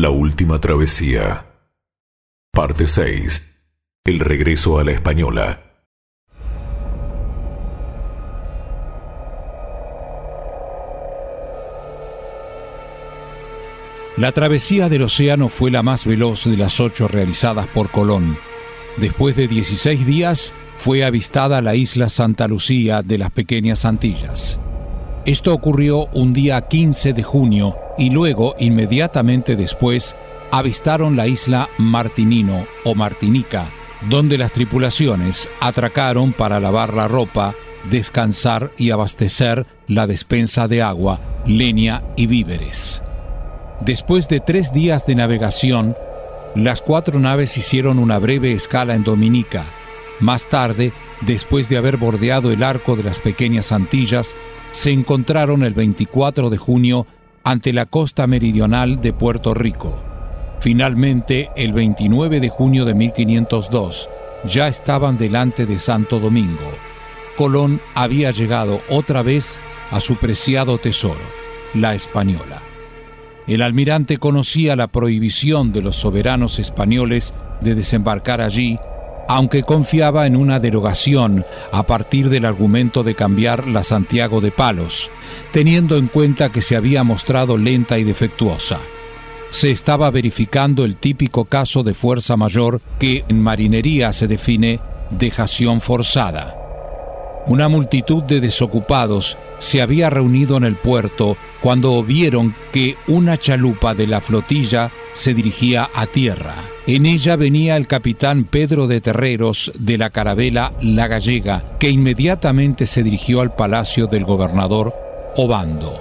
La última travesía. Parte 6. El regreso a la española. La travesía del océano fue la más veloz de las ocho realizadas por Colón. Después de 16 días, fue avistada la isla Santa Lucía de las Pequeñas Antillas. Esto ocurrió un día 15 de junio y luego, inmediatamente después, avistaron la isla Martinino o Martinica, donde las tripulaciones atracaron para lavar la ropa, descansar y abastecer la despensa de agua, leña y víveres. Después de tres días de navegación, las cuatro naves hicieron una breve escala en Dominica. Más tarde, después de haber bordeado el arco de las pequeñas Antillas, se encontraron el 24 de junio ante la costa meridional de Puerto Rico. Finalmente, el 29 de junio de 1502, ya estaban delante de Santo Domingo. Colón había llegado otra vez a su preciado tesoro, la española. El almirante conocía la prohibición de los soberanos españoles de desembarcar allí, aunque confiaba en una derogación a partir del argumento de cambiar la Santiago de Palos, teniendo en cuenta que se había mostrado lenta y defectuosa. Se estaba verificando el típico caso de fuerza mayor que en marinería se define dejación forzada. Una multitud de desocupados se había reunido en el puerto cuando vieron que una chalupa de la flotilla se dirigía a tierra. En ella venía el capitán Pedro de Terreros de la carabela La Gallega, que inmediatamente se dirigió al palacio del gobernador Obando.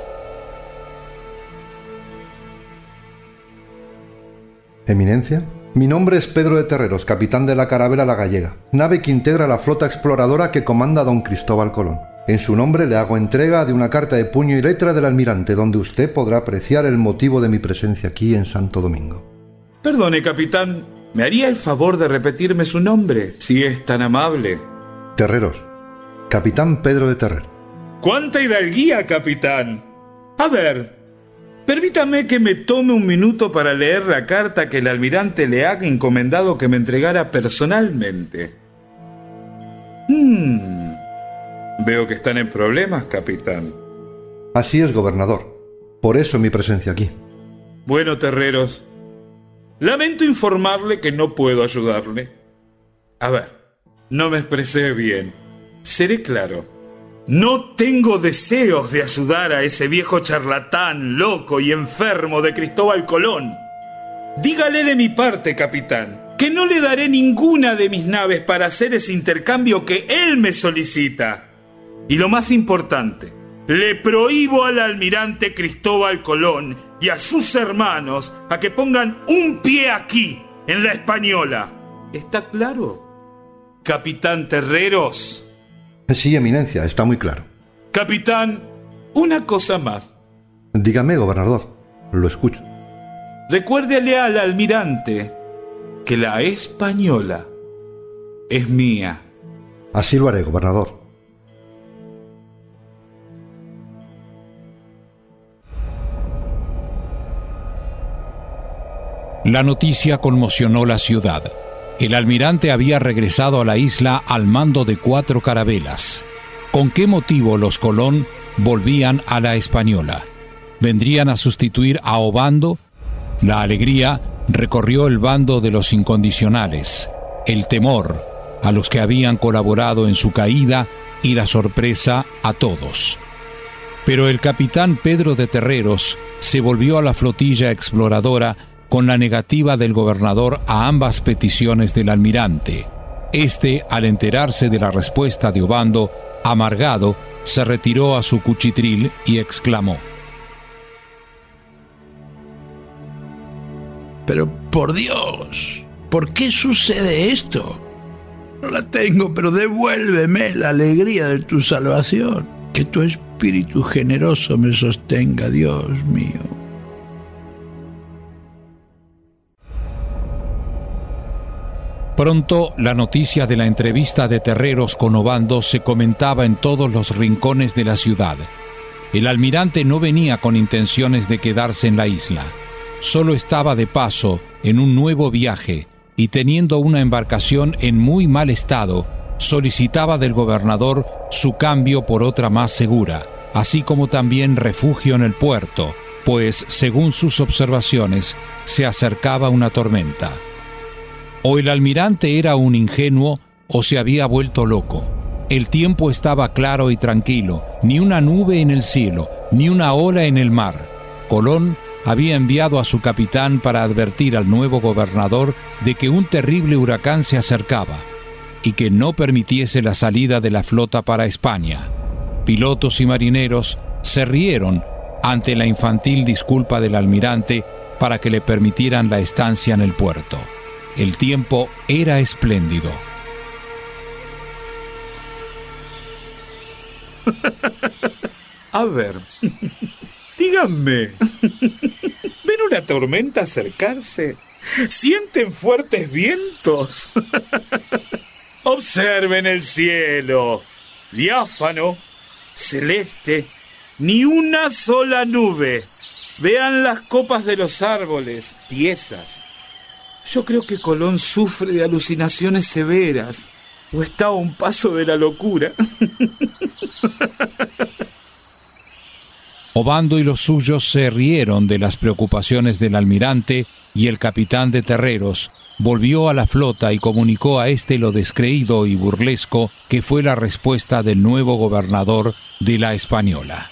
Eminencia, mi nombre es Pedro de Terreros, capitán de la carabela La Gallega, nave que integra la flota exploradora que comanda don Cristóbal Colón. En su nombre le hago entrega de una carta de puño y letra del almirante, donde usted podrá apreciar el motivo de mi presencia aquí en Santo Domingo. Perdone, capitán, ¿me haría el favor de repetirme su nombre, si es tan amable? Terreros, capitán Pedro de Terrer. ¡Cuánta hidalguía, capitán! A ver, Permítame que me tome un minuto para leer la carta que el almirante le ha encomendado que me entregara personalmente. Hmm. Veo que están en problemas, capitán. Así es, gobernador. Por eso mi presencia aquí. Bueno, terreros, lamento informarle que no puedo ayudarle. A ver, no me expresé bien. Seré claro. No tengo deseos de ayudar a ese viejo charlatán, loco y enfermo de Cristóbal Colón. Dígale de mi parte, capitán, que no le daré ninguna de mis naves para hacer ese intercambio que él me solicita. Y lo más importante, le prohíbo al almirante Cristóbal Colón y a sus hermanos a que pongan un pie aquí, en la española. ¿Está claro? Capitán Terreros. Sí, Eminencia, está muy claro. Capitán, una cosa más. Dígame, gobernador, lo escucho. Recuérdele al almirante que la española es mía. Así lo haré, gobernador. La noticia conmocionó la ciudad. El almirante había regresado a la isla al mando de cuatro carabelas. ¿Con qué motivo los Colón volvían a la española? ¿Vendrían a sustituir a Obando? La alegría recorrió el bando de los incondicionales, el temor a los que habían colaborado en su caída y la sorpresa a todos. Pero el capitán Pedro de Terreros se volvió a la flotilla exploradora con la negativa del gobernador a ambas peticiones del almirante. Este, al enterarse de la respuesta de Obando, amargado, se retiró a su cuchitril y exclamó. Pero por Dios, ¿por qué sucede esto? No la tengo, pero devuélveme la alegría de tu salvación. Que tu espíritu generoso me sostenga, Dios mío. Pronto la noticia de la entrevista de Terreros con Obando se comentaba en todos los rincones de la ciudad. El almirante no venía con intenciones de quedarse en la isla. solo estaba de paso en un nuevo viaje y teniendo una embarcación en muy mal estado, solicitaba del gobernador su cambio por otra más segura, así como también refugio en el puerto, pues, según sus observaciones, se acercaba una tormenta. O el almirante era un ingenuo o se había vuelto loco. El tiempo estaba claro y tranquilo, ni una nube en el cielo, ni una ola en el mar. Colón había enviado a su capitán para advertir al nuevo gobernador de que un terrible huracán se acercaba y que no permitiese la salida de la flota para España. Pilotos y marineros se rieron ante la infantil disculpa del almirante para que le permitieran la estancia en el puerto. El tiempo era espléndido. A ver, díganme, ¿ven una tormenta acercarse? ¿Sienten fuertes vientos? Observen el cielo, diáfano, celeste, ni una sola nube. Vean las copas de los árboles, tiesas. Yo creo que Colón sufre de alucinaciones severas o está a un paso de la locura. Obando y los suyos se rieron de las preocupaciones del almirante y el capitán de terreros volvió a la flota y comunicó a éste lo descreído y burlesco que fue la respuesta del nuevo gobernador de la Española.